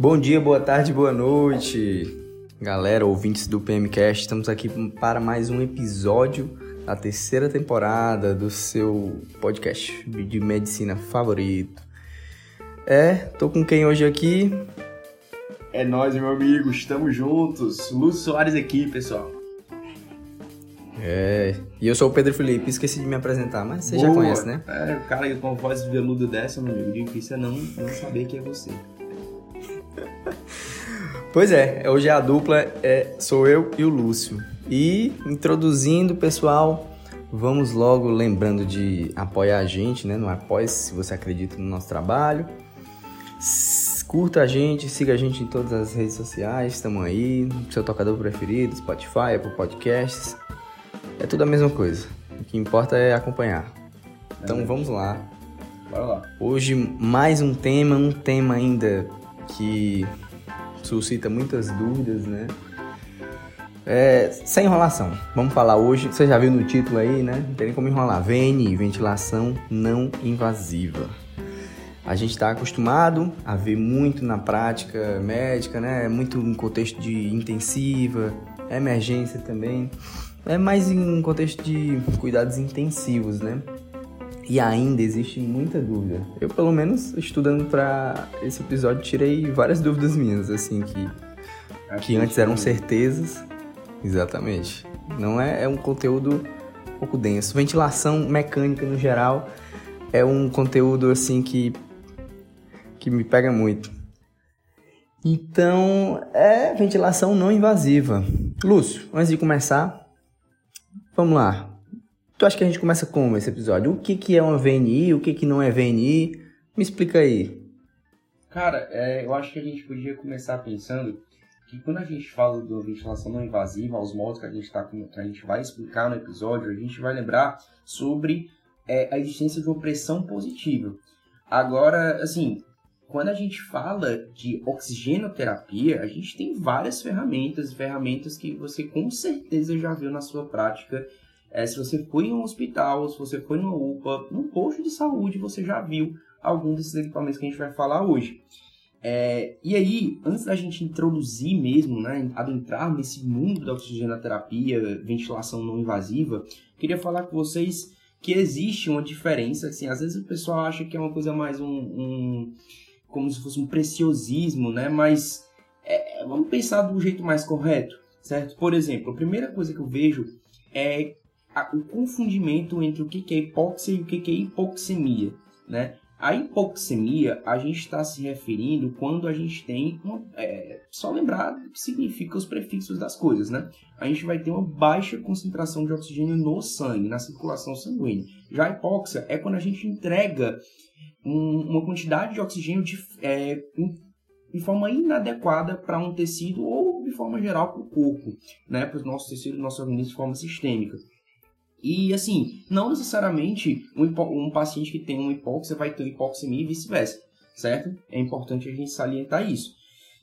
Bom dia, boa tarde, boa noite, galera, ouvintes do PMCast. Estamos aqui para mais um episódio da terceira temporada do seu podcast de medicina favorito. É, tô com quem hoje aqui? É nós, meu amigo, estamos juntos. Lúcio Soares aqui, pessoal. É, e eu sou o Pedro Felipe, esqueci de me apresentar, mas você Boa. já conhece, né? É, o cara com voz veluda dessa, meu amigo, difícil é não, não saber que é você. Pois é, hoje a dupla é, sou eu e o Lúcio. E introduzindo, pessoal, vamos logo lembrando de apoiar a gente, né? No Apoia se você acredita no nosso trabalho. Curta a gente, siga a gente em todas as redes sociais, estamos aí, seu tocador preferido, Spotify, Apple Podcasts. É tudo a mesma coisa. O que importa é acompanhar. Então é. vamos lá. Bora lá. Hoje mais um tema, um tema ainda que suscita muitas dúvidas, né? É, sem enrolação. Vamos falar hoje, você já viu no título aí, né? Não tem nem como enrolar. VNI, ventilação não invasiva. A gente está acostumado a ver muito na prática médica, né? Muito em contexto de intensiva, emergência também. É mais em contexto de cuidados intensivos, né? E ainda existe muita dúvida. Eu, pelo menos, estudando para esse episódio, tirei várias dúvidas minhas, assim, que, que antes eram certezas. Exatamente. Não é, é um conteúdo um pouco denso. Ventilação mecânica, no geral, é um conteúdo, assim, que, que me pega muito. Então, é ventilação não invasiva. Lúcio, antes de começar, vamos lá. Tu acha que a gente começa como esse episódio? O que, que é uma VNI? O que, que não é VNI? Me explica aí. Cara, é, eu acho que a gente podia começar pensando que quando a gente fala da ventilação não invasiva, aos modos que a gente, tá, que a gente vai explicar no episódio, a gente vai lembrar sobre é, a existência de uma pressão positiva. Agora, assim, quando a gente fala de oxigenoterapia, a gente tem várias ferramentas, ferramentas que você com certeza já viu na sua prática é, se você foi em um hospital, se você foi numa UPA, num posto de saúde, você já viu algum desses equipamentos que a gente vai falar hoje. É, e aí, antes da gente introduzir mesmo, né, adentrar nesse mundo da oxigenoterapia, ventilação não invasiva, queria falar com vocês que existe uma diferença, assim, às vezes o pessoal acha que é uma coisa mais um, um como se fosse um preciosismo, né, mas é, vamos pensar do jeito mais correto, certo? Por exemplo, a primeira coisa que eu vejo é a, o confundimento entre o que, que é hipóxia e o que, que é hipoxemia, né? A hipoxemia, a gente está se referindo quando a gente tem uma, é, só lembrar o que significa os prefixos das coisas, né? A gente vai ter uma baixa concentração de oxigênio no sangue, na circulação sanguínea. Já a hipóxia é quando a gente entrega um, uma quantidade de oxigênio de, é, de forma inadequada para um tecido ou de forma geral para o corpo, né? Para os nossos tecidos, nosso organismo de forma sistêmica. E assim, não necessariamente um, um paciente que tem uma hipóxia vai ter hipoxemia e vice-versa, certo? É importante a gente salientar isso.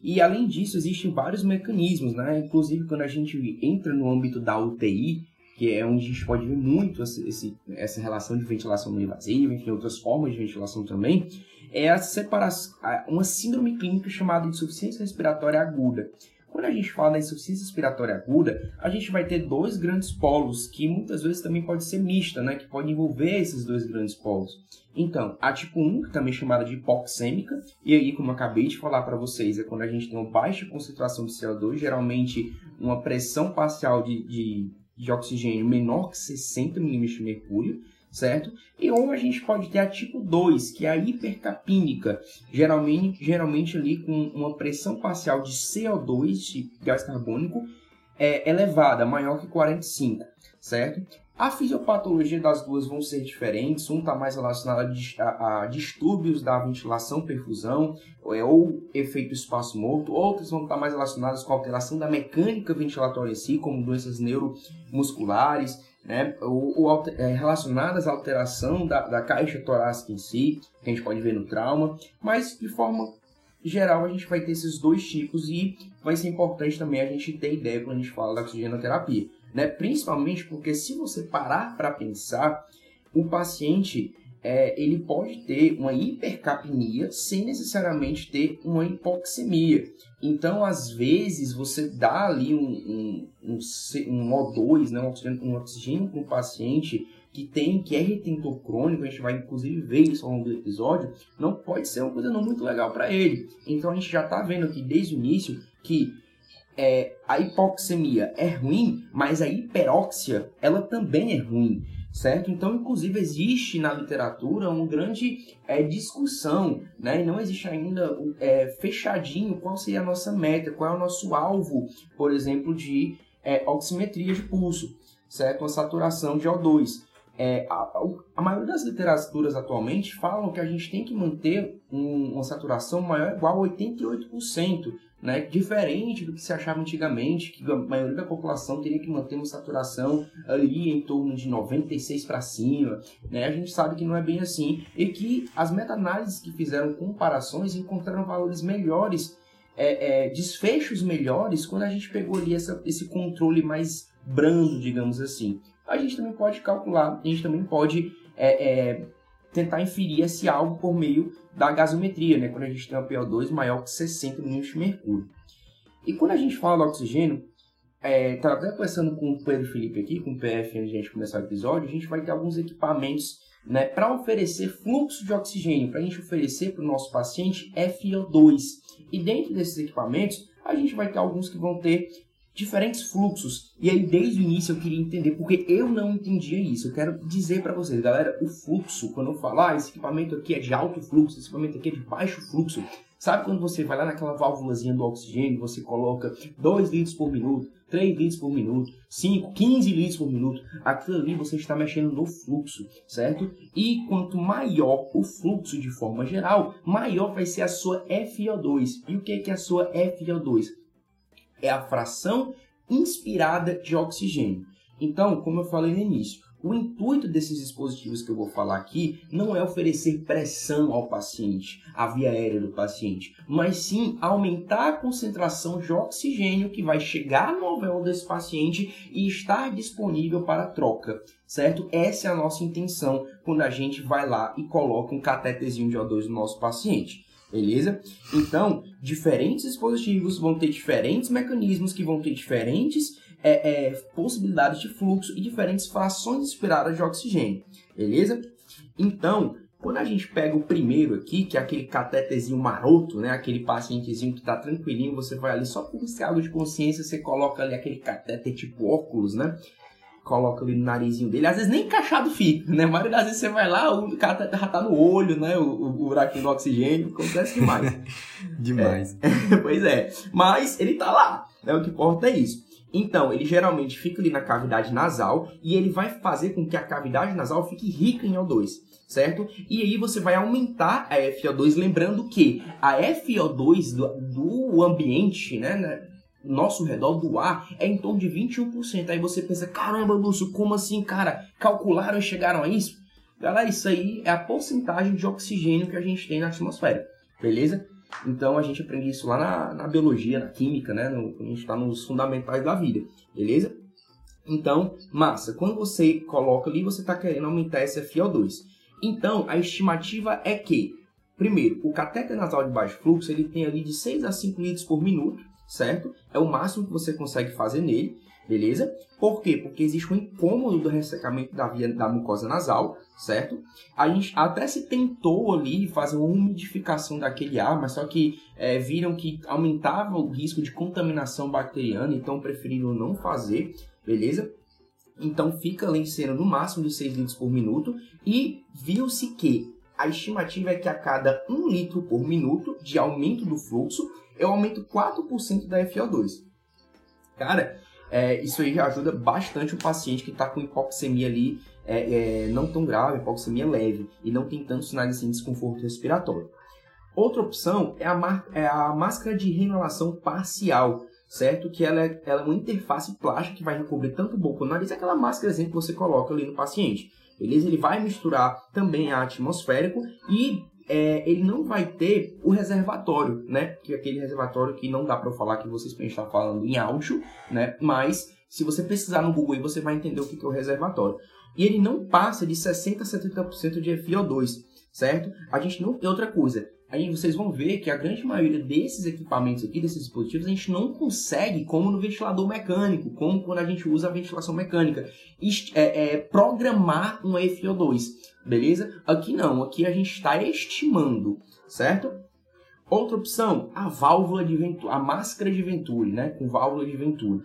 E além disso, existem vários mecanismos, né? Inclusive quando a gente entra no âmbito da UTI, que é onde a gente pode ver muito esse, essa relação de ventilação não invasiva, enfim, outras formas de ventilação também, é a separação, uma síndrome clínica chamada de insuficiência respiratória aguda. Quando a gente fala da insuficiência respiratória aguda, a gente vai ter dois grandes polos, que muitas vezes também pode ser mista, né? Que pode envolver esses dois grandes polos. Então, a tipo 1, que também é chamada de hipoxêmica, e aí, como eu acabei de falar para vocês, é quando a gente tem uma baixa concentração de CO2, geralmente uma pressão parcial de, de, de oxigênio menor que 60 mm de mercúrio, certo? E ou a gente pode ter a tipo 2, que é a hipercapínica, geralmente, geralmente ali com uma pressão parcial de CO2, de gás carbônico, é, elevada, maior que 45, certo? A fisiopatologia das duas vão ser diferentes, um está mais relacionado a, a, distúrbios da ventilação, perfusão, ou, é, ou efeito espaço morto, outros vão estar tá mais relacionados com alteração da mecânica ventilatória em si, como doenças neuromusculares, né, é, relacionadas à alteração da, da caixa torácica em si, que a gente pode ver no trauma, mas de forma geral a gente vai ter esses dois tipos e vai ser importante também a gente ter ideia quando a gente fala da oxigenoterapia, né? principalmente porque se você parar para pensar, o paciente é, ele pode ter uma hipercapnia sem necessariamente ter uma hipoxemia. Então, às vezes, você dá ali um, um, um, um O2, né, um oxigênio, um oxigênio para um paciente que tem, que é retentor crônico, a gente vai inclusive ver isso ao longo do episódio, não pode ser uma coisa não muito legal para ele. Então, a gente já está vendo aqui desde o início que é, a hipoxemia é ruim, mas a hiperóxia, ela também é ruim certo? Então, inclusive, existe na literatura uma grande é, discussão, né? E não existe ainda é, fechadinho qual seria a nossa meta, qual é o nosso alvo, por exemplo, de é, oximetria de pulso, certo? Uma saturação de O2. É, a, a, maioria das literaturas atualmente falam que a gente tem que manter um, uma saturação maior ou igual a 88%, né? Diferente do que se achava antigamente, que a maioria da população teria que manter uma saturação ali em torno de 96 para cima, né? A gente sabe que não é bem assim e que as meta-análises que fizeram comparações encontraram valores melhores, é, é, desfechos melhores quando a gente pegou ali essa, esse controle mais brando, digamos assim. A gente também pode calcular, a gente também pode é, é tentar inferir esse algo por meio da gasometria, né? quando a gente tem um PO2 maior que 60 milímetros de mercúrio. E quando a gente fala do oxigênio, estava é, até conversando com o Pedro Felipe aqui, com o PF, antes de a gente começar o episódio, a gente vai ter alguns equipamentos né, para oferecer fluxo de oxigênio, para a gente oferecer para o nosso paciente FiO2. E dentro desses equipamentos, a gente vai ter alguns que vão ter diferentes fluxos. E aí, desde o início, eu queria entender, porque eu não entendia isso. Eu quero dizer para vocês, galera, o fluxo, quando eu falar, ah, esse equipamento aqui é de alto fluxo, esse equipamento aqui é de baixo fluxo. Sabe quando você vai lá naquela válvulazinha do oxigênio, você coloca 2 litros por minuto, 3 litros por minuto, 5, 15 litros por minuto? Aquilo ali você está mexendo no fluxo, certo? E quanto maior o fluxo de forma geral, maior vai ser a sua FiO2. E o que é a sua FiO2? É a fração inspirada de oxigênio. Então, como eu falei no início, o intuito desses dispositivos que eu vou falar aqui não é oferecer pressão ao paciente, à via aérea do paciente, mas sim aumentar a concentração de oxigênio que vai chegar no alvéolo desse paciente e estar disponível para troca, certo? Essa é a nossa intenção quando a gente vai lá e coloca um catetezinho de O2 no nosso paciente. Beleza? Então, diferentes dispositivos vão ter diferentes mecanismos que vão ter diferentes é, é, possibilidades de fluxo e diferentes frações esperadas de oxigênio. Beleza? Então, quando a gente pega o primeiro aqui, que é aquele catetezinho maroto, né? Aquele pacientezinho que tá tranquilinho, você vai ali só por um de consciência, você coloca ali aquele cateter tipo óculos, né? Coloca ali no narizinho dele, às vezes nem encaixado fica, né? A maioria das vezes você vai lá, o cara tá, já tá no olho, né? O, o buraquinho do oxigênio, acontece demais. demais. É, pois é. Mas ele tá lá, né? O que importa é isso. Então, ele geralmente fica ali na cavidade nasal e ele vai fazer com que a cavidade nasal fique rica em O2, certo? E aí você vai aumentar a FO2, lembrando que a FO2 do, do ambiente, né, nosso redor do ar é em torno de 21%. Aí você pensa, caramba, Lúcio, como assim, cara? Calcularam e chegaram a isso? Galera, isso aí é a porcentagem de oxigênio que a gente tem na atmosfera, beleza? Então a gente aprende isso lá na, na biologia, na química, né? No, a gente está nos fundamentais da vida, beleza? Então, massa, quando você coloca ali, você está querendo aumentar esse FO2. Então, a estimativa é que, primeiro, o cateter nasal de baixo fluxo ele tem ali de 6 a 5 litros por minuto, certo? É o máximo que você consegue fazer nele, beleza? Por quê? Porque existe um incômodo do ressecamento da via da mucosa nasal, certo? A gente até se tentou ali fazer uma umidificação daquele ar, mas só que é, viram que aumentava o risco de contaminação bacteriana, então preferiram não fazer, beleza? Então fica ali sendo no máximo de 6 litros por minuto e viu-se que a estimativa é que a cada 1 litro por minuto de aumento do fluxo, eu aumento 4% da FO2. Cara, é, isso aí ajuda bastante o paciente que está com hipoxemia ali, é, é, não tão grave, hipoxemia leve, e não tem tantos sinais assim, de desconforto respiratório. Outra opção é a, é a máscara de reinalação parcial, certo? Que ela é, ela é uma interface plástica que vai recobrir tanto o boca quanto o nariz, aquela máscara que você coloca ali no paciente. Beleza? Ele vai misturar também a atmosférico e é, ele não vai ter o reservatório, né? Que é aquele reservatório que não dá para falar que vocês podem estar falando em áudio, né? Mas se você pesquisar no Google aí, você vai entender o que é o reservatório. e ele não passa de 60 a 70% de FiO2, certo? A gente não tem outra coisa. Aí vocês vão ver que a grande maioria desses equipamentos aqui, desses dispositivos, a gente não consegue, como no ventilador mecânico, como quando a gente usa a ventilação mecânica, é, é, programar um FiO2, beleza? Aqui não, aqui a gente está estimando, certo? Outra opção, a válvula de Venturi, a máscara de Venturi, né? Com válvula de Venturi.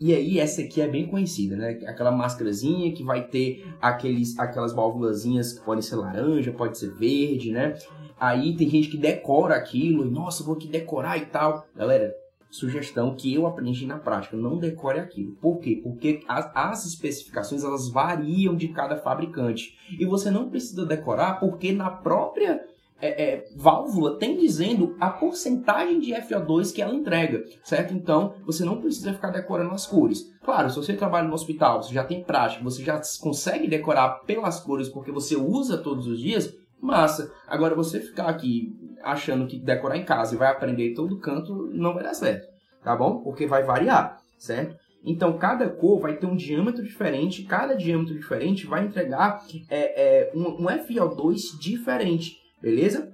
E aí, essa aqui é bem conhecida, né? Aquela máscarazinha que vai ter aqueles, aquelas válvulazinhas que podem ser laranja, pode ser verde, né? Aí tem gente que decora aquilo, e, nossa, vou aqui decorar e tal. Galera, sugestão que eu aprendi na prática, não decore aquilo. Por quê? Porque as, as, especificações elas variam de cada fabricante. E você não precisa decorar porque na própria é, é, válvula tem dizendo a porcentagem de FO2 que ela entrega, certo? Então, você não precisa ficar decorando as cores. Claro, se você trabalha no hospital, você já tem prática, você já consegue decorar pelas cores porque você usa todos os dias, massa. Agora, você ficar aqui achando que decorar em casa e vai aprender todo canto, não vai dar certo, tá bom? Porque vai variar, certo? Então, cada cor vai ter um diâmetro diferente, cada diâmetro diferente vai entregar é, é, um, um FO2 diferente beleza?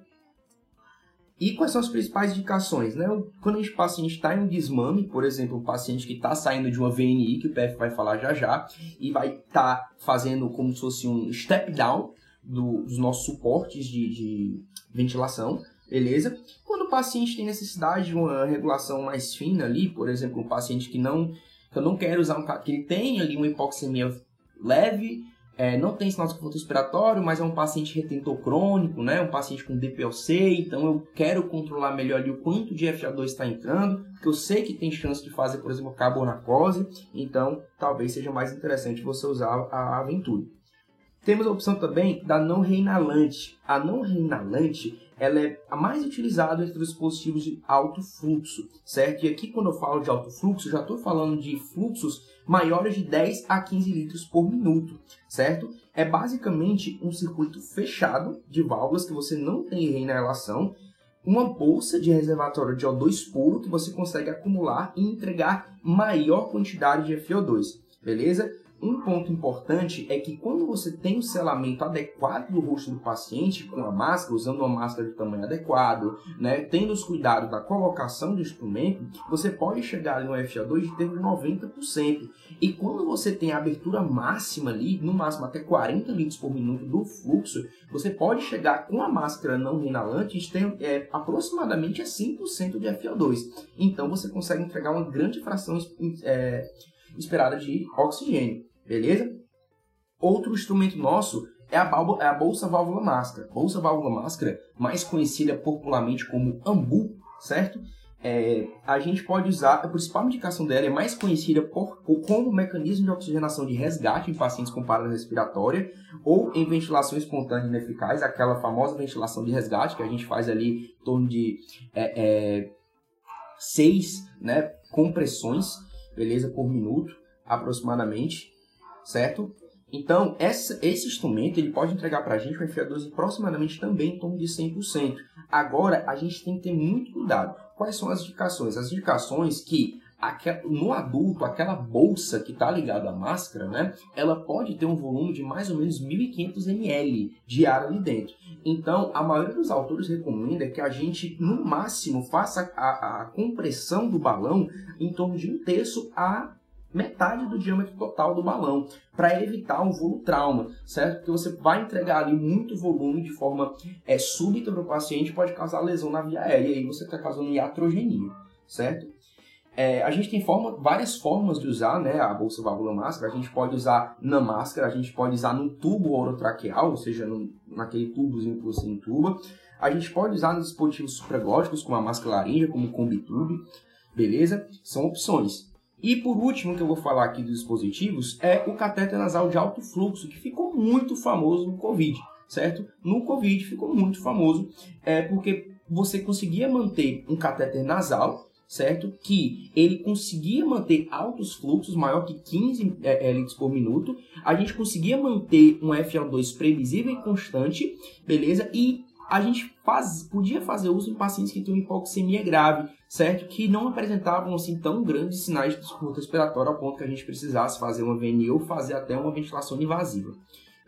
E quais são as principais indicações? Né? Quando gente, paciente está em um desmame, por exemplo, um paciente que está saindo de uma VNI, que o PF vai falar já já, e vai estar tá fazendo como se fosse um step down do, dos nossos suportes de, de ventilação, beleza? Quando o paciente tem necessidade de uma regulação mais fina ali, por exemplo, um paciente que não que eu não quero usar um que ele tem ali uma hipoxemia leve, é, não tem sinal respiratório, mas é um paciente retentor crônico, né? um paciente com DPLC, então eu quero controlar melhor ali o quanto de FA2 está entrando, porque eu sei que tem chance de fazer, por exemplo, carbonacose, então talvez seja mais interessante você usar a Aventura. Temos a opção também da não reinalante. A não reinalante ela é a mais utilizada entre os dispositivos de alto fluxo, certo? E aqui quando eu falo de alto fluxo, já estou falando de fluxos maiores de 10 a 15 litros por minuto, certo? É basicamente um circuito fechado de válvulas que você não tem reinalação, uma bolsa de reservatório de O2 puro que você consegue acumular e entregar maior quantidade de FO2, beleza? Um ponto importante é que quando você tem o selamento adequado do rosto do paciente com a máscara, usando uma máscara de tamanho adequado, né, tendo os cuidados da colocação do instrumento, você pode chegar no FA2 de ter 90%. E quando você tem a abertura máxima ali, no máximo até 40 litros por minuto do fluxo, você pode chegar com a máscara não reinalante e ter é, aproximadamente a 5% de FO2. Então você consegue entregar uma grande fração é, esperada de oxigênio beleza? Outro instrumento nosso é a, é a bolsa válvula máscara. Bolsa válvula máscara, mais conhecida popularmente como AMBU, certo? É, a gente pode usar, a principal indicação dela é mais conhecida por, por, como mecanismo de oxigenação de resgate em pacientes com parada respiratória ou em ventilação espontânea ineficaz, aquela famosa ventilação de resgate que a gente faz ali em torno de é, é, seis né, compressões, beleza, por minuto aproximadamente certo? Então, essa, esse instrumento ele pode entregar para a gente um FA2 aproximadamente também em torno de 100%. Agora, a gente tem que ter muito cuidado. Quais são as indicações? As indicações que no adulto, aquela bolsa que está ligada à máscara, né, ela pode ter um volume de mais ou menos 1.500 ml de ar ali dentro. Então, a maioria dos autores recomenda que a gente, no máximo, faça a, a compressão do balão em torno de um terço a metade do diâmetro total do balão, para evitar um volutrauma, certo? Porque você vai entregar ali muito volume de forma é, súbita para o paciente, pode causar lesão na via aérea, e aí você está causando iatrogenia, certo? É, a gente tem forma, várias formas de usar né, a bolsa válvula máscara. A gente pode usar na máscara, a gente pode usar no tubo orotraqueal, ou seja, no, naquele tubozinho que você entuba. A gente pode usar nos dispositivos supraglóticos, como a máscara laríngea, como o Combitube, beleza? São opções. E por último, que eu vou falar aqui dos dispositivos, é o catéter nasal de alto fluxo, que ficou muito famoso no Covid, certo? No Covid ficou muito famoso, é porque você conseguia manter um catéter nasal, certo? Que ele conseguia manter altos fluxos, maior que 15 é, é, litros por minuto. A gente conseguia manter um FO2 previsível e constante, beleza? E a gente faz, podia fazer uso em pacientes que tinham hipoxemia grave, certo? Que não apresentavam assim tão grandes sinais de desconforto respiratório ao ponto que a gente precisasse fazer uma VNI ou fazer até uma ventilação invasiva.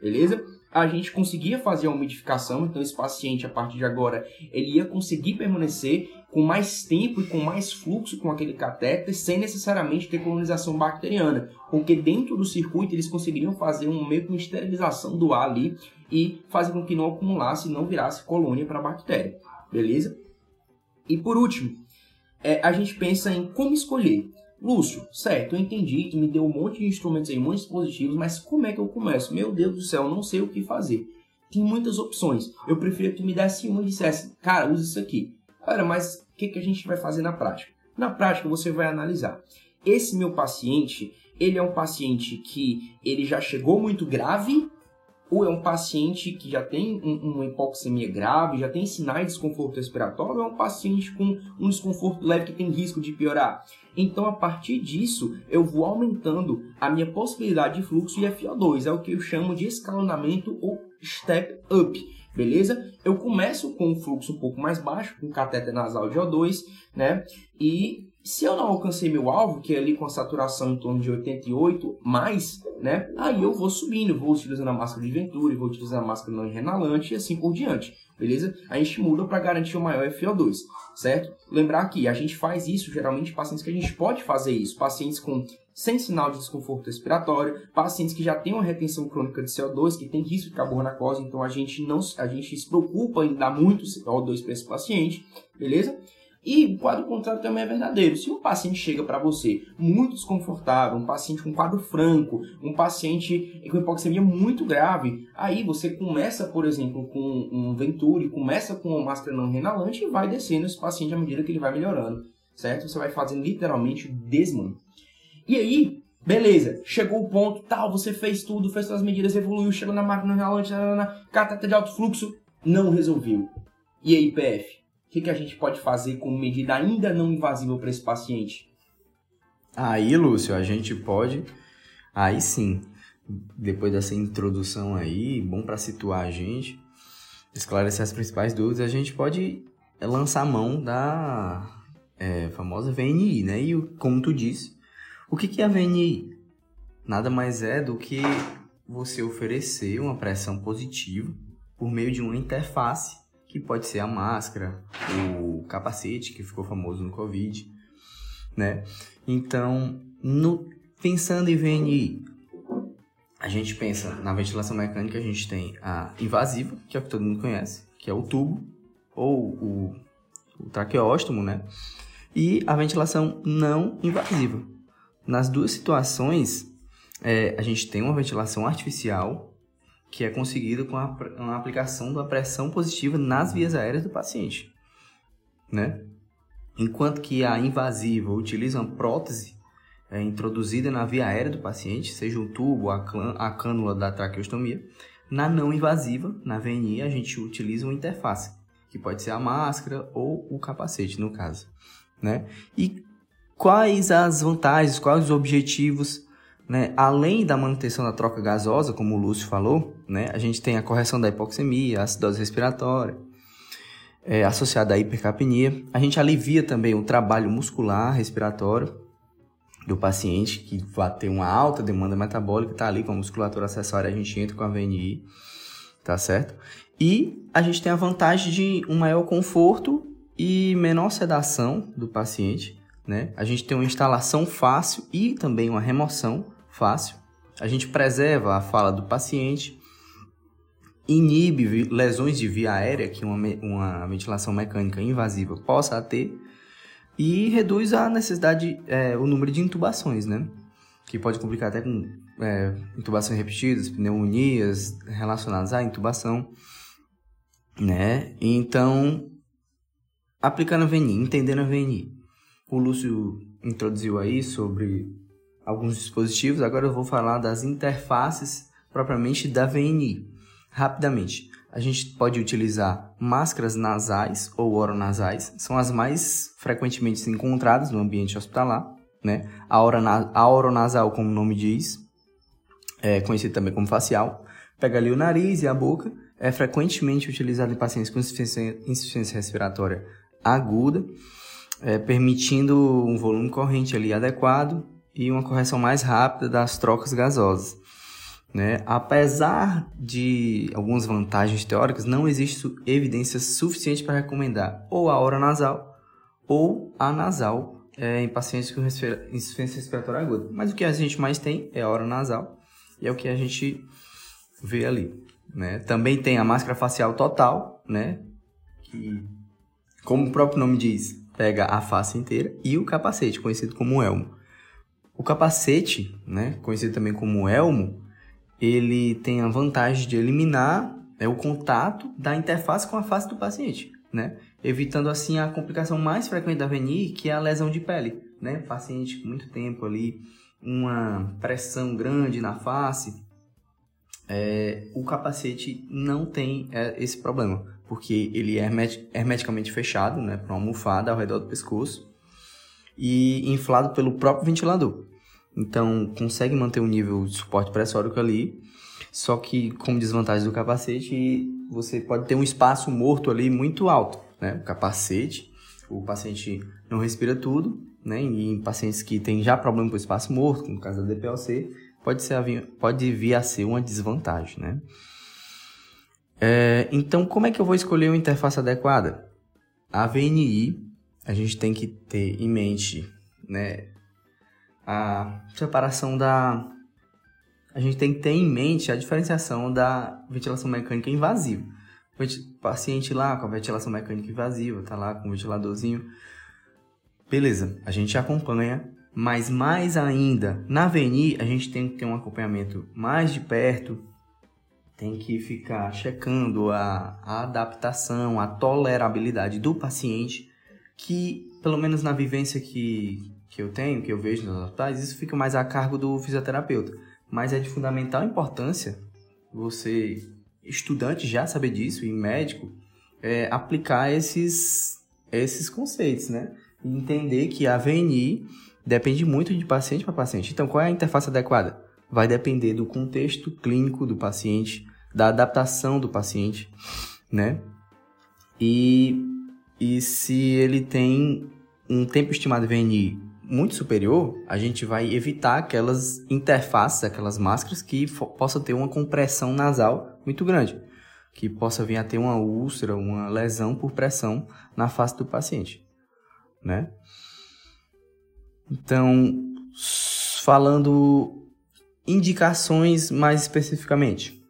Beleza? A gente conseguia fazer a umidificação, então esse paciente, a partir de agora, ele ia conseguir permanecer com mais tempo e com mais fluxo com aquele catéter, sem necessariamente ter colonização bacteriana, porque dentro do circuito eles conseguiriam fazer um meio que uma esterilização do ar ali e fazer com que não acumulasse e não virasse colônia para bactéria, beleza? E por último, é, a gente pensa em como escolher. Lúcio, certo, eu entendi, tu me deu um monte de instrumentos aí, muitos dispositivos, mas como é que eu começo? Meu Deus do céu, eu não sei o que fazer. Tem muitas opções. Eu preferia que tu me desse uma e dissesse, cara, usa isso aqui. Cara, mas o que, que a gente vai fazer na prática? Na prática, você vai analisar. Esse meu paciente, ele é um paciente que ele já chegou muito grave ou é um paciente que já tem um, uma hipoxemia grave, já tem sinais de desconforto respiratório, ou é um paciente com um desconforto leve que tem risco de piorar. Então, a partir disso, eu vou aumentando a minha possibilidade de fluxo e FO2. É o que eu chamo de escalonamento ou step up. Beleza? Eu começo com um fluxo um pouco mais baixo, com catéter nasal de O2, né? E se eu não alcancei meu alvo, que é ali com a saturação em torno de 88 mais, né? Aí eu vou subindo, vou utilizando a máscara de Venturi, vou utilizando a máscara não inhalante e assim por diante, beleza? A gente muda para garantir o maior FO2, certo? Lembrar que a gente faz isso geralmente pacientes que a gente pode fazer isso, pacientes com sem sinal de desconforto respiratório, pacientes que já têm uma retenção crônica de CO2, que tem risco de carbonacose, então a gente não a gente se preocupa em dar muito CO2 para esse paciente, beleza? E o quadro contrário também é verdadeiro. Se um paciente chega para você muito desconfortável, um paciente com quadro franco, um paciente com hipoxemia muito grave, aí você começa, por exemplo, com um Venturi, começa com uma máscara não renalante e vai descendo esse paciente à medida que ele vai melhorando, certo? Você vai fazendo literalmente desmame. E aí, beleza, chegou o ponto, tal, você fez tudo, fez todas as medidas, evoluiu, chegou na máquina renalante, na, na, de alto fluxo, não resolveu. E aí, PF? Que, que a gente pode fazer como medida ainda não invasiva para esse paciente? Aí, Lúcio, a gente pode, aí sim, depois dessa introdução aí, bom para situar a gente, esclarecer as principais dúvidas, a gente pode lançar a mão da é, famosa VNI, né? E como tu disse, o que, que é a VNI? Nada mais é do que você oferecer uma pressão positiva por meio de uma interface que pode ser a máscara, o capacete, que ficou famoso no Covid, né? Então, no, pensando em VNI, a gente pensa na ventilação mecânica, a gente tem a invasiva, que é o que todo mundo conhece, que é o tubo, ou o, o traqueóstomo, né? E a ventilação não invasiva. Nas duas situações, é, a gente tem uma ventilação artificial, que é conseguido com a, a aplicação da pressão positiva nas vias aéreas do paciente, né? Enquanto que a invasiva utiliza uma prótese é, introduzida na via aérea do paciente, seja o tubo, a, a cânula da traqueostomia, na não invasiva, na VNI, a gente utiliza uma interface, que pode ser a máscara ou o capacete, no caso, né? E quais as vantagens, quais os objetivos né? Além da manutenção da troca gasosa, como o Lúcio falou, né? a gente tem a correção da hipoxemia, a acidose respiratória, é, associada à hipercapnia. A gente alivia também o trabalho muscular respiratório do paciente, que vai ter uma alta demanda metabólica, está ali com a musculatura acessória, a gente entra com a VNI, tá certo? E a gente tem a vantagem de um maior conforto e menor sedação do paciente, né? A gente tem uma instalação fácil e também uma remoção fácil. A gente preserva a fala do paciente, inibe lesões de via aérea que uma, uma ventilação mecânica invasiva possa ter e reduz a necessidade, é, o número de intubações, né? Que pode complicar até com é, intubações repetidas, pneumonias relacionadas à intubação, né? Então, aplicando a VNI, entendendo a VNI, o Lúcio introduziu aí sobre alguns dispositivos, agora eu vou falar das interfaces propriamente da VNI. Rapidamente, a gente pode utilizar máscaras nasais ou oronasais, são as mais frequentemente encontradas no ambiente hospitalar. Né? A, orona, a oronasal, como o nome diz, é conhecida também como facial, pega ali o nariz e a boca, é frequentemente utilizado em pacientes com insuficiência, insuficiência respiratória aguda, é, permitindo um volume corrente ali adequado e uma correção mais rápida das trocas gasosas. Né? Apesar de algumas vantagens teóricas, não existe evidência suficiente para recomendar ou a hora nasal ou a nasal é, em pacientes com insuficiência respiratória aguda. Mas o que a gente mais tem é a hora nasal e é o que a gente vê ali. Né? Também tem a máscara facial total, né? que, como o próprio nome diz, pega a face inteira, e o capacete, conhecido como elmo. O capacete, né, conhecido também como elmo, ele tem a vantagem de eliminar é, o contato da interface com a face do paciente, né? evitando assim a complicação mais frequente da VNI, que é a lesão de pele. Né? Paciente com muito tempo ali, uma pressão grande na face, é, o capacete não tem é, esse problema, porque ele é hermeticamente fechado né, para uma almofada ao redor do pescoço e inflado pelo próprio ventilador. Então, consegue manter um nível de suporte pressórico ali, só que como desvantagem do capacete, você pode ter um espaço morto ali muito alto, né? O capacete, o paciente não respira tudo, né? E em pacientes que têm já problema com o espaço morto, como o caso da DPLC, pode, ser, pode vir a ser uma desvantagem, né? É, então, como é que eu vou escolher uma interface adequada? A VNI, a gente tem que ter em mente, né, a separação da... A gente tem que ter em mente a diferenciação da ventilação mecânica invasiva. O paciente lá com a ventilação mecânica invasiva, tá lá com o ventiladorzinho. Beleza, a gente acompanha mas mais ainda, na VNI, a gente tem que ter um acompanhamento mais de perto, tem que ficar checando a, a adaptação, a tolerabilidade do paciente, que, pelo menos na vivência que, que eu tenho, que eu vejo nos hospitais, isso fica mais a cargo do fisioterapeuta. Mas é de fundamental importância você, estudante, já saber disso, e médico, é, aplicar esses, esses conceitos, né? Entender que a VNI depende muito de paciente para paciente. Então, qual é a interface adequada? Vai depender do contexto clínico do paciente, da adaptação do paciente, né? E, e se ele tem um tempo estimado de VNI muito superior, a gente vai evitar aquelas interfaces, aquelas máscaras que possam ter uma compressão nasal muito grande, que possa vir a ter uma úlcera, uma lesão por pressão na face do paciente, né? Então, falando indicações mais especificamente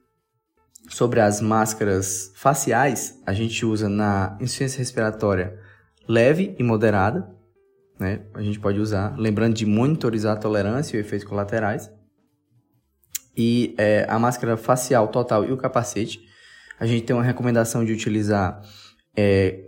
sobre as máscaras faciais, a gente usa na insuficiência respiratória leve e moderada, né? A gente pode usar, lembrando de monitorizar a tolerância e efeitos colaterais. E é, a máscara facial total e o capacete, a gente tem uma recomendação de utilizar, é,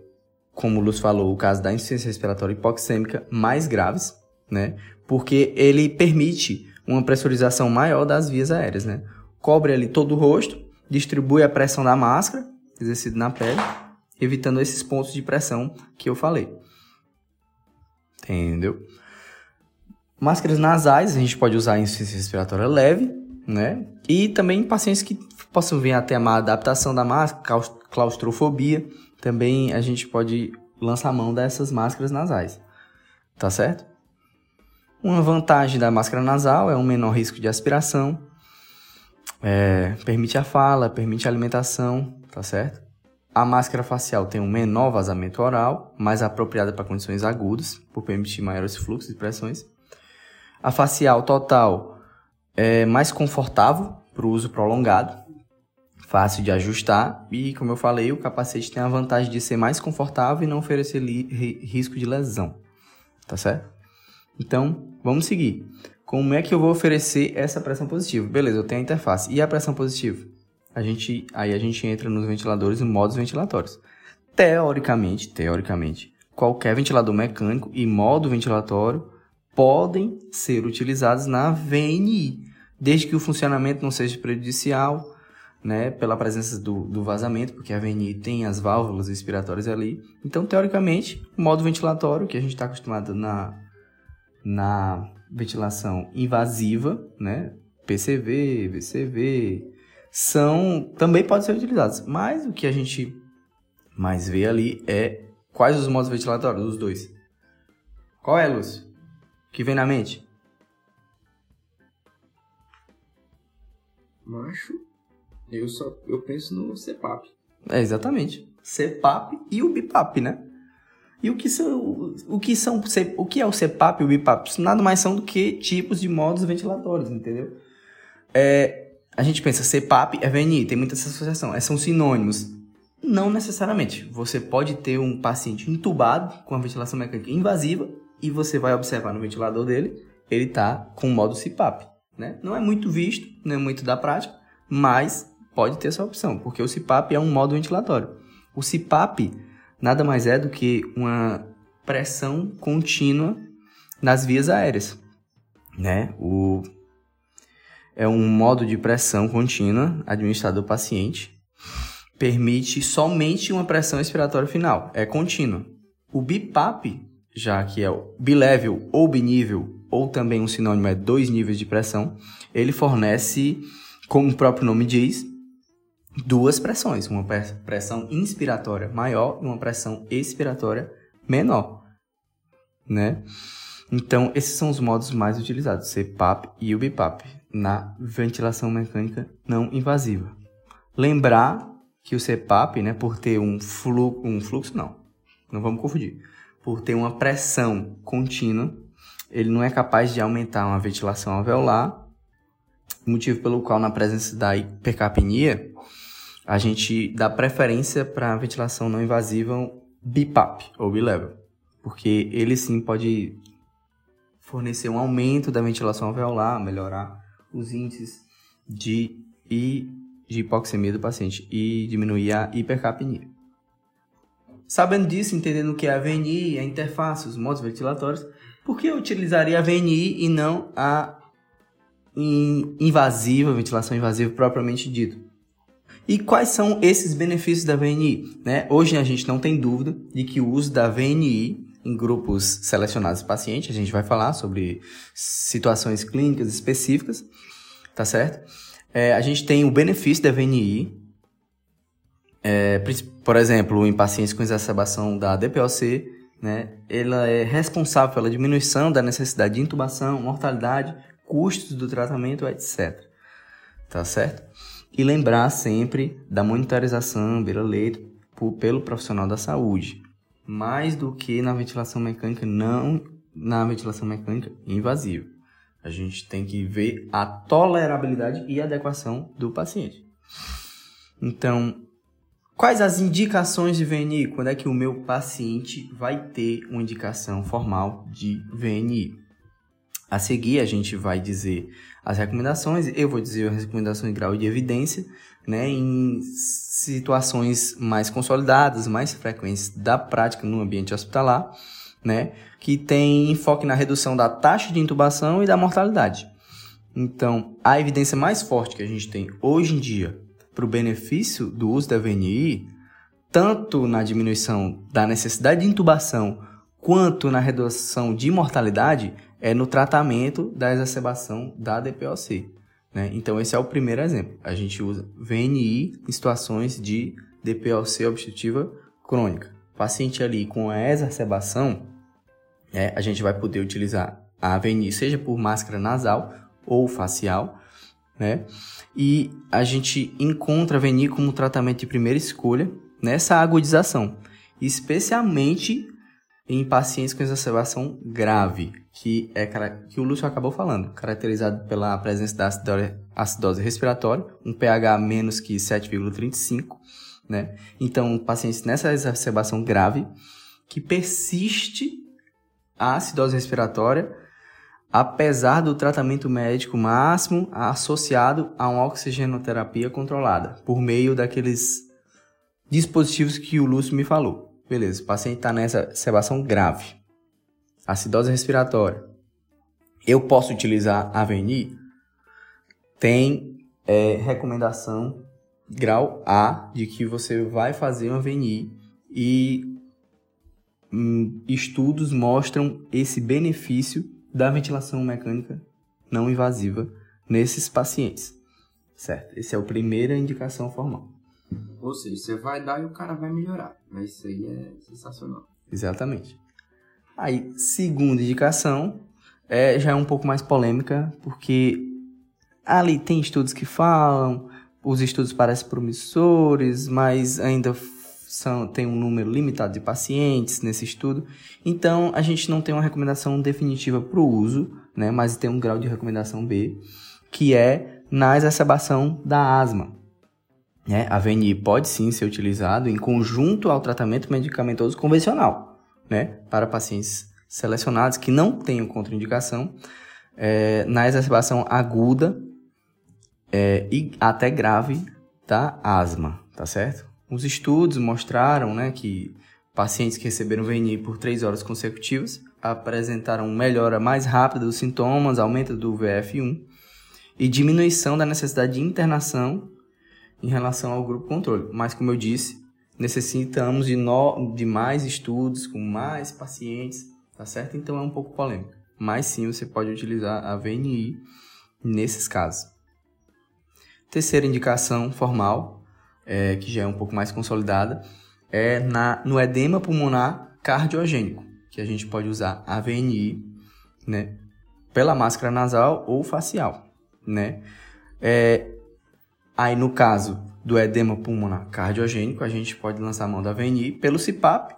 como o Luz falou, o caso da insuficiência respiratória hipoxêmica mais graves, né? Porque ele permite uma pressurização maior das vias aéreas, né? Cobre ali todo o rosto, distribui a pressão da máscara, exercida na pele, evitando esses pontos de pressão que eu falei. Entendeu? Máscaras nasais, a gente pode usar em insuficiência respiratória leve, né? E também em pacientes que possam vir até a adaptação da máscara, claustrofobia, também a gente pode lançar mão dessas máscaras nasais. Tá certo? Uma vantagem da máscara nasal é um menor risco de aspiração, é, permite a fala, permite a alimentação, tá certo? A máscara facial tem um menor vazamento oral, mais apropriada para condições agudas, por permitir maiores fluxos e pressões. A facial total é mais confortável para o uso prolongado, fácil de ajustar e, como eu falei, o capacete tem a vantagem de ser mais confortável e não oferecer risco de lesão, tá certo? Então, vamos seguir. Como é que eu vou oferecer essa pressão positiva? Beleza, eu tenho a interface. E a pressão positiva? A gente, aí a gente entra nos ventiladores e modos ventilatórios. Teoricamente, teoricamente, qualquer ventilador mecânico e modo ventilatório podem ser utilizados na VNI, desde que o funcionamento não seja prejudicial, né, pela presença do, do vazamento, porque a VNI tem as válvulas respiratórias ali. Então, teoricamente, o modo ventilatório, que a gente está acostumado na na ventilação invasiva, né? PCV, VCV, são também podem ser utilizados. Mas o que a gente mais vê ali é quais os modos ventilatórios dos dois. Qual é, Lúcio? O que vem na mente? Macho, eu só eu penso no CPAP. É, exatamente. CPAP e o BIPAP, né? E o que são o que são o que é o CPAP e o BIPAP? Isso nada mais são do que tipos de modos ventilatórios, entendeu? É, a gente pensa CPAP é VNI, tem muita associação, é, são sinônimos. Não necessariamente. Você pode ter um paciente entubado com a ventilação mecânica invasiva e você vai observar no ventilador dele, ele está com o modo CPAP. Né? Não é muito visto, não é muito da prática, mas pode ter essa opção, porque o CPAP é um modo ventilatório. O CPAP nada mais é do que uma pressão contínua nas vias aéreas. Né? O, é um modo de pressão contínua administrado ao paciente. Permite somente uma pressão expiratória final, é contínua. O BIPAP, já que é o bilevel ou binível, ou também um sinônimo é dois níveis de pressão, ele fornece, como o próprio nome diz, duas pressões, uma pressão inspiratória maior e uma pressão expiratória menor, né? Então, esses são os modos mais utilizados, CPAP e o BIPAP, na ventilação mecânica não invasiva. Lembrar que o CPAP, né, por ter um, flu um fluxo, não, não vamos confundir, por ter uma pressão contínua, ele não é capaz de aumentar uma ventilação alveolar, motivo pelo qual na presença da hipercapnia, a gente dá preferência para a ventilação não invasiva BIPAP, ou B-level, porque ele sim pode fornecer um aumento da ventilação alveolar, melhorar os índices de, e, de hipoxemia do paciente e diminuir a hipercapnia. Sabendo disso, entendendo o que é a VNI, a interface, os modos ventilatórios, por que eu utilizaria a VNI e não a invasiva, ventilação invasiva propriamente dito? E quais são esses benefícios da VNI? Né? Hoje a gente não tem dúvida de que o uso da VNI em grupos selecionados de pacientes, a gente vai falar sobre situações clínicas específicas, tá certo? É, a gente tem o benefício da VNI, é, por exemplo, em pacientes com exacerbação da DPOC, né, ela é responsável pela diminuição da necessidade de intubação, mortalidade, custos do tratamento, etc. Tá certo? E lembrar sempre da monitorização beira-leito pelo profissional da saúde. Mais do que na ventilação mecânica, não na ventilação mecânica invasiva. A gente tem que ver a tolerabilidade e adequação do paciente. Então, quais as indicações de VNI? Quando é que o meu paciente vai ter uma indicação formal de VNI? A seguir, a gente vai dizer as recomendações, eu vou dizer as recomendações de grau de evidência, né, em situações mais consolidadas, mais frequentes da prática no ambiente hospitalar, né, que tem enfoque na redução da taxa de intubação e da mortalidade. Então, a evidência mais forte que a gente tem hoje em dia para o benefício do uso da VNI, tanto na diminuição da necessidade de intubação quanto na redução de mortalidade, é no tratamento da exacerbação da DPOC. Né? Então, esse é o primeiro exemplo. A gente usa VNI em situações de DPOC obstrutiva crônica. Paciente ali com a exacerbação, é, a gente vai poder utilizar a VNI, seja por máscara nasal ou facial, né? E a gente encontra a VNI como tratamento de primeira escolha nessa agudização, especialmente em pacientes com exacerbação grave, que é que o Lúcio acabou falando, caracterizado pela presença da acidose respiratória, um pH menos que 7,35, né? Então, pacientes nessa exacerbação grave que persiste a acidose respiratória apesar do tratamento médico máximo associado a uma oxigenoterapia controlada, por meio daqueles dispositivos que o Lúcio me falou. Beleza, o paciente está nessa sebação grave, acidose respiratória. Eu posso utilizar a VNI? Tem é, recomendação grau A de que você vai fazer uma VNI e hum, estudos mostram esse benefício da ventilação mecânica não invasiva nesses pacientes. Certo? Essa é a primeira indicação formal. Ou seja, você vai dar e o cara vai melhorar. Mas isso aí é sensacional. Exatamente. Aí, segunda indicação, é, já é um pouco mais polêmica, porque ali tem estudos que falam, os estudos parecem promissores, mas ainda são, tem um número limitado de pacientes nesse estudo. Então, a gente não tem uma recomendação definitiva para o uso, né, mas tem um grau de recomendação B, que é na exacerbação da asma. Né? A VNI pode sim ser utilizado em conjunto ao tratamento medicamentoso convencional, né, para pacientes selecionados que não tenham contraindicação é, na exacerbação aguda é, e até grave da asma, tá certo? Os estudos mostraram né, que pacientes que receberam VNI por 3 horas consecutivas apresentaram melhora mais rápida dos sintomas, aumento do VF1 e diminuição da necessidade de internação em relação ao grupo controle. Mas, como eu disse, necessitamos de, no, de mais estudos com mais pacientes, tá certo? Então é um pouco polêmico. Mas sim, você pode utilizar a VNI nesses casos. Terceira indicação formal, é, que já é um pouco mais consolidada, é na, no edema pulmonar cardiogênico, que a gente pode usar a VNI, né, pela máscara nasal ou facial, né. É, aí no caso do edema pulmonar cardiogênico, a gente pode lançar a mão da VNI pelo CPAP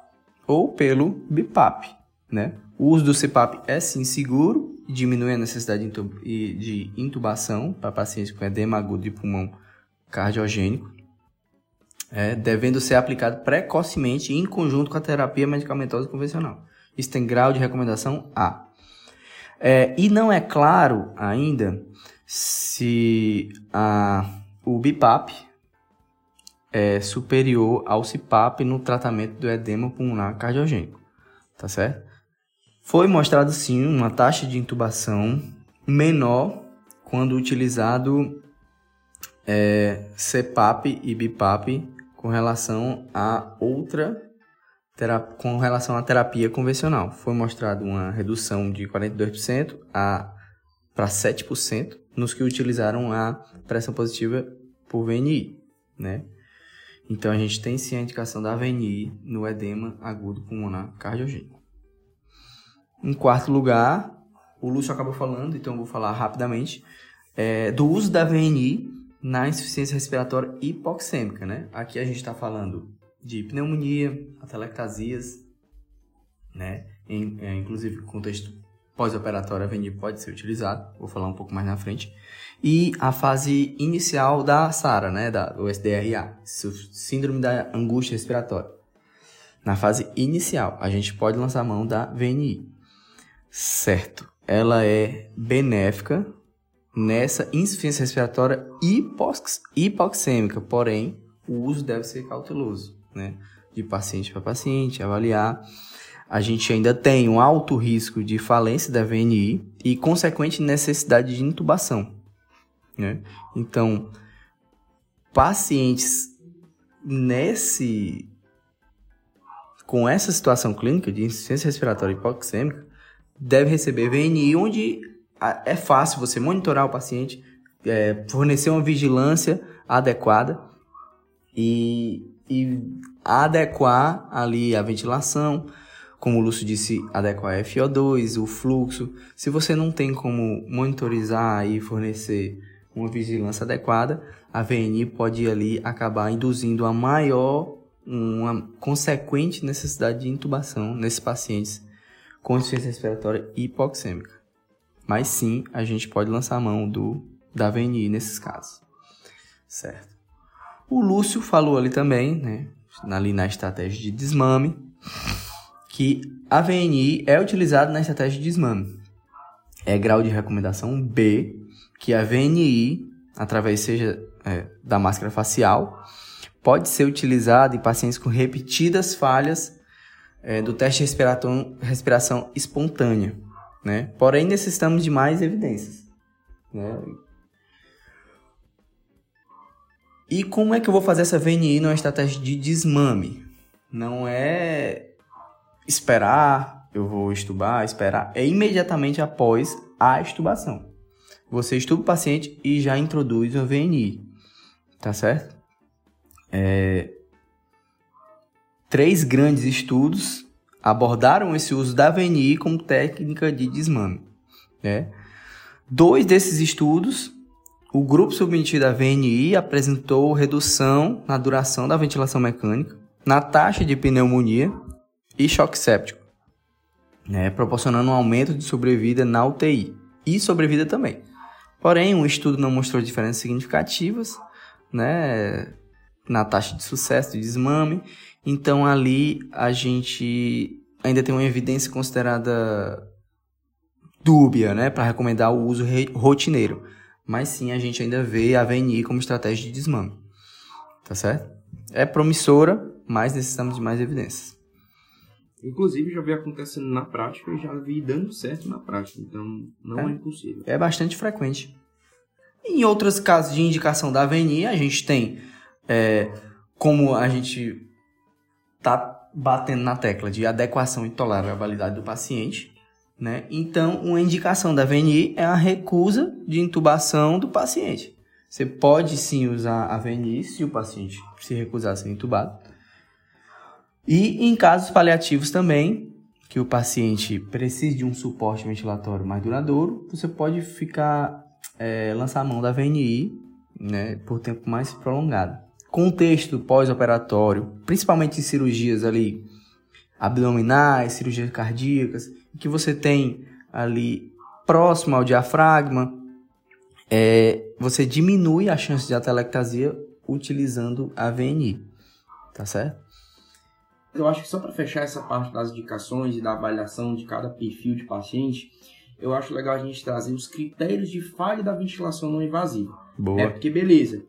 ou pelo BIPAP, né. O uso do CPAP é sim seguro diminui a necessidade de intubação para pacientes com edema agudo de pulmão cardiogênico é, devendo ser aplicado precocemente em conjunto com a terapia medicamentosa convencional. Isso tem grau de recomendação A. É, e não é claro ainda se a, o BIPAP é superior ao CIPAP no tratamento do edema pulmonar cardiogênico, tá certo? Foi mostrado sim uma taxa de intubação menor quando utilizado é, CPAP e BIPAP com relação a outra com relação à terapia convencional. Foi mostrado uma redução de 42% a para 7% nos que utilizaram a pressão positiva por VNI, né? Então a gente tem sim a indicação da VNI no edema agudo pulmonar cardiogênico. Em quarto lugar, o Lúcio acabou falando, então eu vou falar rapidamente, é, do uso da VNI na insuficiência respiratória hipoxêmica, né? Aqui a gente está falando de pneumonia, atelectasias, né? Em, é, inclusive, contexto pós-operatório, a VNI pode ser utilizado, vou falar um pouco mais na frente. E a fase inicial da SARA, né? Da, do SDRA, Síndrome da Angústia Respiratória. Na fase inicial, a gente pode lançar a mão da VNI. Certo. Ela é benéfica nessa insuficiência respiratória hipox, hipoxêmica, porém, o uso deve ser cauteloso, né? De paciente para paciente, avaliar. A gente ainda tem um alto risco de falência da VNI e consequente necessidade de intubação, né? Então, pacientes nesse com essa situação clínica de insuficiência respiratória hipoxêmica deve receber VNI onde é fácil você monitorar o paciente, é, fornecer uma vigilância adequada e, e adequar ali a ventilação, como o Lúcio disse, adequar a FO2, o fluxo. Se você não tem como monitorizar e fornecer uma vigilância adequada, a VNI pode ali acabar induzindo a maior, uma consequente necessidade de intubação nesses pacientes com insuficiência respiratória hipoxêmica. Mas sim, a gente pode lançar a mão do, da VNI nesses casos. Certo. O Lúcio falou ali também, né, ali na estratégia de desmame, que a VNI é utilizada na estratégia de desmame. É grau de recomendação B, que a VNI, através seja é, da máscara facial, pode ser utilizada em pacientes com repetidas falhas é, do teste de respiração espontânea né? Porém, necessitamos de mais evidências, né? E como é que eu vou fazer essa VNI numa estratégia de desmame? Não é esperar, eu vou estubar, esperar, é imediatamente após a estubação. você estuda o paciente e já introduz uma VNI, tá certo? É... Três grandes estudos abordaram esse uso da VNI como técnica de desmame, né? Dois desses estudos, o grupo submetido à VNI apresentou redução na duração da ventilação mecânica, na taxa de pneumonia e choque séptico, né, proporcionando um aumento de sobrevida na UTI e sobrevida também. Porém, o estudo não mostrou diferenças significativas né, na taxa de sucesso de desmame, então ali a gente ainda tem uma evidência considerada dúbia né, para recomendar o uso rotineiro. Mas sim, a gente ainda vê a VNI como estratégia de desmame. Tá certo? É promissora, mas necessitamos de mais evidências. Inclusive, já vi acontecendo na prática e já vi dando certo na prática. Então, não é, é impossível. É bastante frequente. Em outros casos de indicação da VNI, a gente tem, é, como a gente tá batendo na tecla de adequação e tolerabilidade do paciente, né? Então, uma indicação da VNI é a recusa de intubação do paciente. Você pode sim usar a VNI se o paciente se recusar a ser intubado. E em casos paliativos também, que o paciente precise de um suporte ventilatório mais duradouro, você pode ficar é, lançar a mão da VNI né, por tempo mais prolongado. Contexto pós-operatório, principalmente em cirurgias ali abdominais, cirurgias cardíacas, que você tem ali próximo ao diafragma, é, você diminui a chance de atelectasia utilizando a VNI, tá certo? Eu acho que só para fechar essa parte das indicações e da avaliação de cada perfil de paciente, eu acho legal a gente trazer os critérios de falha da ventilação não invasiva. Boa. É porque, beleza,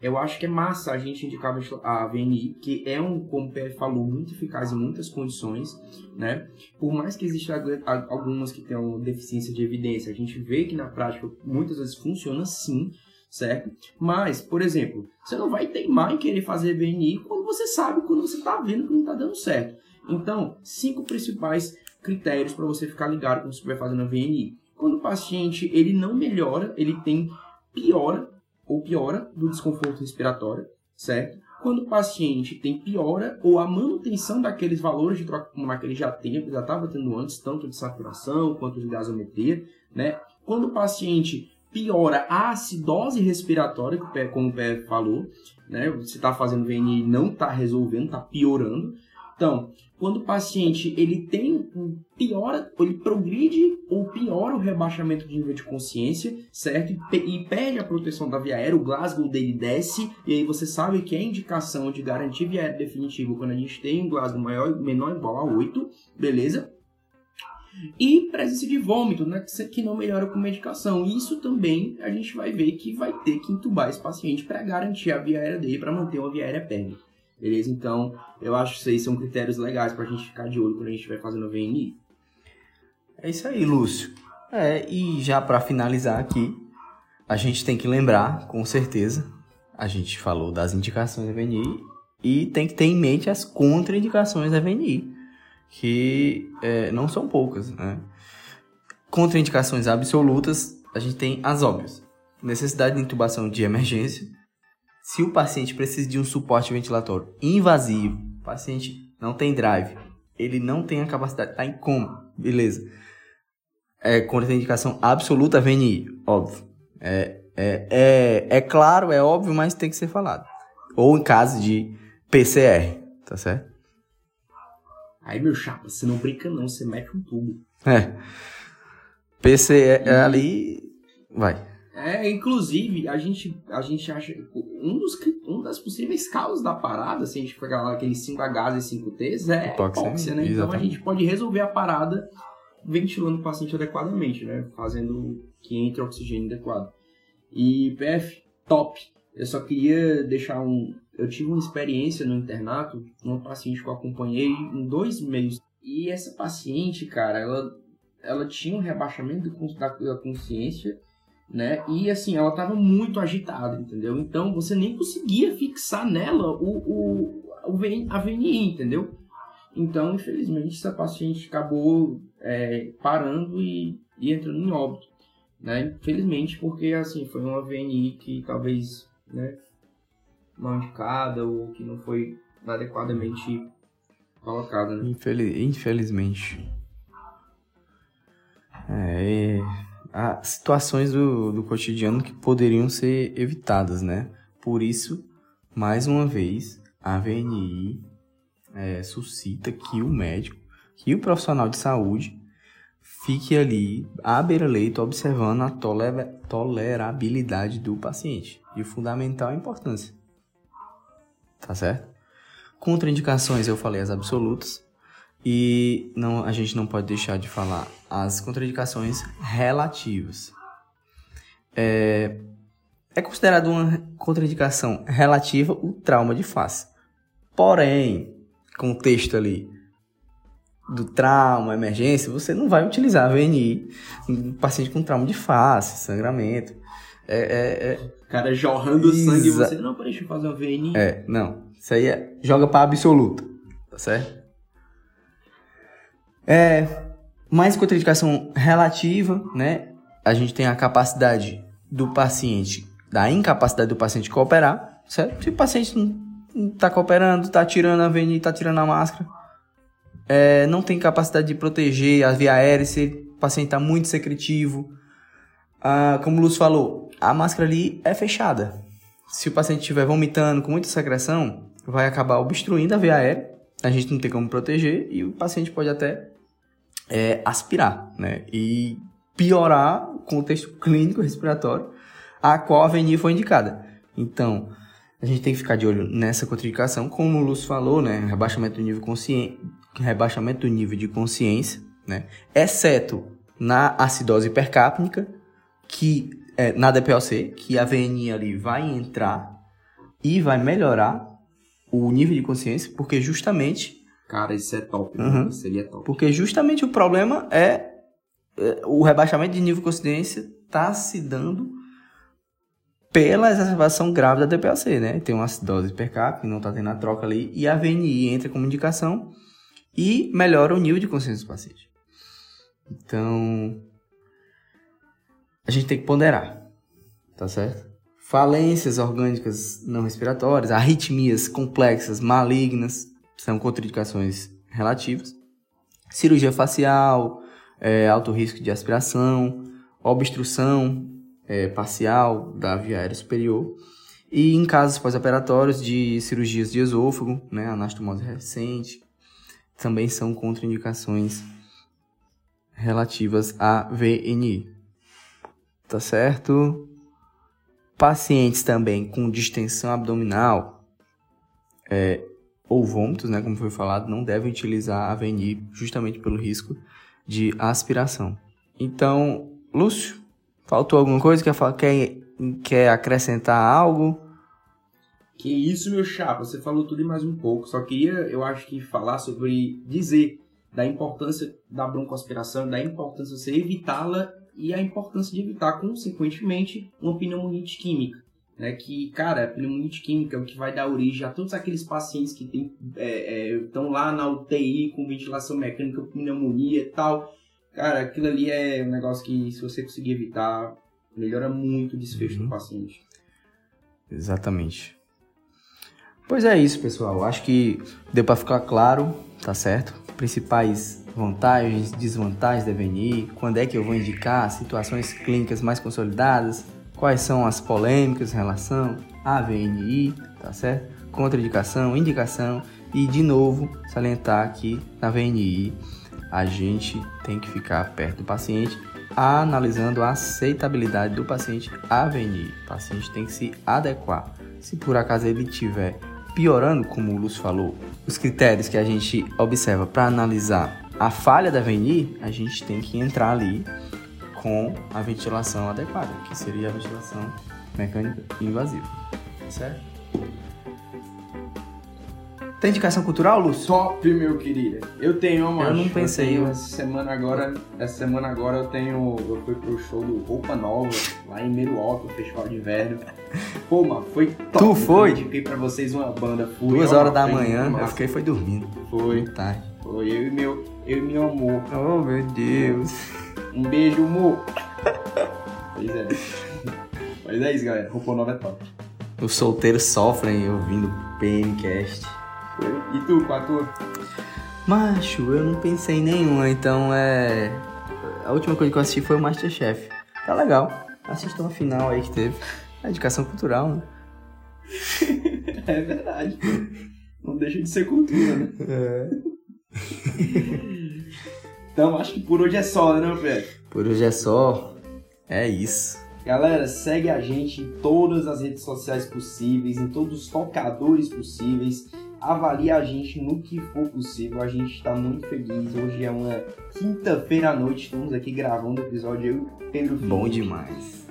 eu acho que é massa a gente indicar a VNI, que é um, como o PF falou, muito eficaz em muitas condições, né? Por mais que existam algumas que tenham deficiência de evidência, a gente vê que na prática muitas vezes funciona sim, certo? Mas, por exemplo, você não vai teimar em querer fazer VNI quando você sabe, quando você está vendo que não está dando certo. Então, cinco principais critérios para você ficar ligado quando você vai fazendo a VNI. Quando o paciente ele não melhora, ele tem piora ou piora do desconforto respiratório, certo? Quando o paciente tem piora ou a manutenção daqueles valores de troca pulmonar que ele já tem, já estava tendo antes, tanto de saturação quanto de gasometria, né? Quando o paciente piora a acidose respiratória, como o Pé falou, né? Você está fazendo VNI e não está resolvendo, está piorando. Então, quando o paciente ele tem piora, ele progride ou piora o rebaixamento de nível de consciência, certo? E, perde a proteção da via aérea, o Glasgow dele desce, e aí você sabe que é indicação de garantir via aérea definitiva quando a gente tem um Glasgow maior, menor ou igual a 8, beleza? E presença de vômito, né, que não melhora com medicação. Isso também a gente vai ver que vai ter que entubar esse paciente para garantir a via aérea dele, para manter uma via aérea pérmia. Beleza? Então, eu acho que isso aí são critérios legais para a gente ficar de olho quando a gente vai fazendo o VNI. É isso aí, Lúcio. É, e já para finalizar aqui, a gente tem que lembrar, com certeza, a gente falou das indicações da VNI e tem que ter em mente as contraindicações da VNI que é, não são poucas. Né? Contraindicações absolutas, a gente tem as óbvias. Necessidade de intubação de emergência. Se o paciente precisa de um suporte ventilatório invasivo, o paciente não tem drive, ele não tem a capacidade, está em coma, beleza. É contraindicação absoluta VNI, óbvio. É, é, é, é claro, é óbvio, mas tem que ser falado. Ou em caso de PCR, tá certo? Aí, meu chapa, você não brinca não, você mete um tubo. É. PC é, é ali. Vai. É, inclusive, a gente, a gente acha. Um dos, um das possíveis causas da parada, se a gente pegar lá aqueles 5Hs e 5Ts, é hipóxia, né? Exatamente. Então a gente pode resolver a parada ventilando o paciente adequadamente, né? Fazendo que entre oxigênio adequado. E PF, top. Eu só queria deixar um, eu tive uma experiência no internato, uma paciente que eu acompanhei em dois meses. E essa paciente, cara, ela, ela tinha um rebaixamento da consciência, né? E assim, ela tava muito agitada, entendeu? Então você nem conseguia fixar nela o, o, o a VNI, entendeu? Então, infelizmente, essa paciente acabou é, parando e, e entrando em óbito. né? Infelizmente, porque assim, foi uma VNI que talvez, né, mal indicada ou que não foi adequadamente colocada, né? Infeliz, infelizmente. É, há situações do, do cotidiano que poderiam ser evitadas, né? Por isso, mais uma vez, a VNI é, suscita que o médico, que o profissional de saúde fique ali à beira-leito observando a tolerabilidade do paciente. E o fundamental é importância. Tá certo? Contraindicações, eu falei as absolutas. E não, a gente não pode deixar de falar as contraindicações relativas. É, é considerado uma contraindicação relativa o trauma de face. Porém, contexto ali do trauma, emergência, você não vai utilizar a VNI em paciente com trauma de face, sangramento. É, é, é... Cara jorrando Exa... sangue, você não pode fazer uma VNI. É, não. Isso aí é, joga para absoluta, tá certo? É, mais contraindicação relativa, né? A gente tem a capacidade do paciente, da incapacidade do paciente cooperar, certo? Se o paciente não está cooperando, está tirando a VNI, está tirando a máscara, é, não tem capacidade de proteger a via aérea, se o paciente está muito secretivo. Ah, como o Lúcio falou, a máscara ali é fechada. Se o paciente estiver vomitando com muita secreção, vai acabar obstruindo a via aérea, a gente não tem como proteger e o paciente pode até é, aspirar, né? E piorar o contexto clínico respiratório a qual a VNI foi indicada. Então, a gente tem que ficar de olho nessa contraindicação, como o Lúcio falou, né? Rebaixamento do nível consciente, rebaixamento do nível de consciência, né? Exceto na acidose hipercápnica, que é, na DPOC, que a VNI ali vai entrar e vai melhorar o nível de consciência, porque justamente Cara, isso é top, uhum. seria top. Porque justamente o problema é, é o rebaixamento de nível de consciência está se dando pela exacerbação grave da DPAC, né? Tem uma acidose per capita, não está tendo a troca ali, e a VNI entra como indicação e melhora o nível de consciência do paciente. Então, a gente tem que ponderar, tá certo? Falências orgânicas não respiratórias, arritmias complexas, malignas, são contraindicações relativas. Cirurgia facial, é, alto risco de aspiração, obstrução é, parcial da via aérea superior. E em casos pós-operatórios de cirurgias de esôfago, né, anastomose recente, também são contraindicações relativas à VNI. Tá certo? Pacientes também com distensão abdominal, é, ou vômitos, né, como foi falado, não devem utilizar a VNI justamente pelo risco de aspiração. Então, Lúcio, faltou alguma coisa? Quer, quer, quer acrescentar algo? Que isso, meu chapa, você falou tudo e mais um pouco. Só queria, eu acho que falar sobre dizer da importância da broncoaspiração, da importância de você evitá-la e a importância de evitar, consequentemente, uma pneumonia química né, que, cara, a pneumonia química é o que vai dar origem a todos aqueles pacientes que estão é, é, lá na UTI com ventilação mecânica, pneumonia e tal. Cara, aquilo ali é um negócio que, se você conseguir evitar, melhora muito o desfecho uhum. do paciente. Exatamente. Pois é isso, pessoal. Acho que deu para ficar claro, tá certo? Principais vantagens, desvantagens da VNI, quando é que eu vou indicar, situações clínicas mais consolidadas, quais são as polêmicas em relação à VNI, tá certo? Contraindicação, indicação e de novo salientar que na VNI a gente tem que ficar perto do paciente, analisando a aceitabilidade do paciente à VNI. O paciente tem que se adequar. Se por acaso ele estiver piorando, como o Lúcio falou, os critérios que a gente observa para analisar a falha da VNI, a gente tem que entrar ali com a ventilação adequada, que seria a ventilação mecânica invasiva. Certo? Tem indicação cultural, Lúcio? Top, meu querido. Eu tenho uma. Eu não pensei. Eu essa semana agora, essa semana agora eu tenho, eu fui pro show do Roupa Nova lá em Meruoca, Festival de Inverno. Pô, mano, foi top. Tu foi? Eu indiquei pra vocês uma banda. Fui, Duas horas da manhã, eu fiquei foi dormindo. Foi. Tarde. Foi eu e meu, eu e meu amor. Oh, meu Deus. Um beijo, amor. Pois é. Mas é isso, galera. Roupa nova é top. Os solteiros sofrem ouvindo PMcast. E tu, com a tua? Macho, eu não pensei em nenhuma, então é. A última coisa que eu assisti foi o Masterchef. Tá legal. Assistam a final aí que teve. É educação cultural, né? é verdade. Não deixa de ser cultura, né? É. então acho que por hoje é só, né, Pedro? Por hoje é só. É isso. Galera, segue a gente em todas as redes sociais possíveis, em todos os tocadores possíveis. Avalie a gente no que for possível. A gente está muito feliz. Hoje é uma quinta-feira à noite. Estamos aqui gravando o episódio. Eu Pedro Felipe. Bom demais.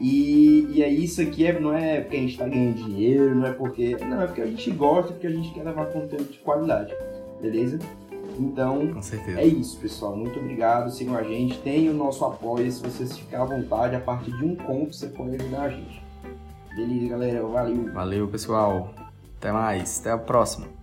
E, e é isso aqui, é, não é porque a gente está ganhando dinheiro, não é porque. Não, é porque a gente gosta, porque a gente quer levar conteúdo de qualidade. Beleza? Então, Com certeza. é isso, pessoal. Muito obrigado. Sigam a gente. Tem o nosso apoio. Se vocês ficarem à vontade, a partir de um conto você pode ajudar a gente. Beleza, galera. Valeu. Valeu, pessoal. Até mais. Até a próxima.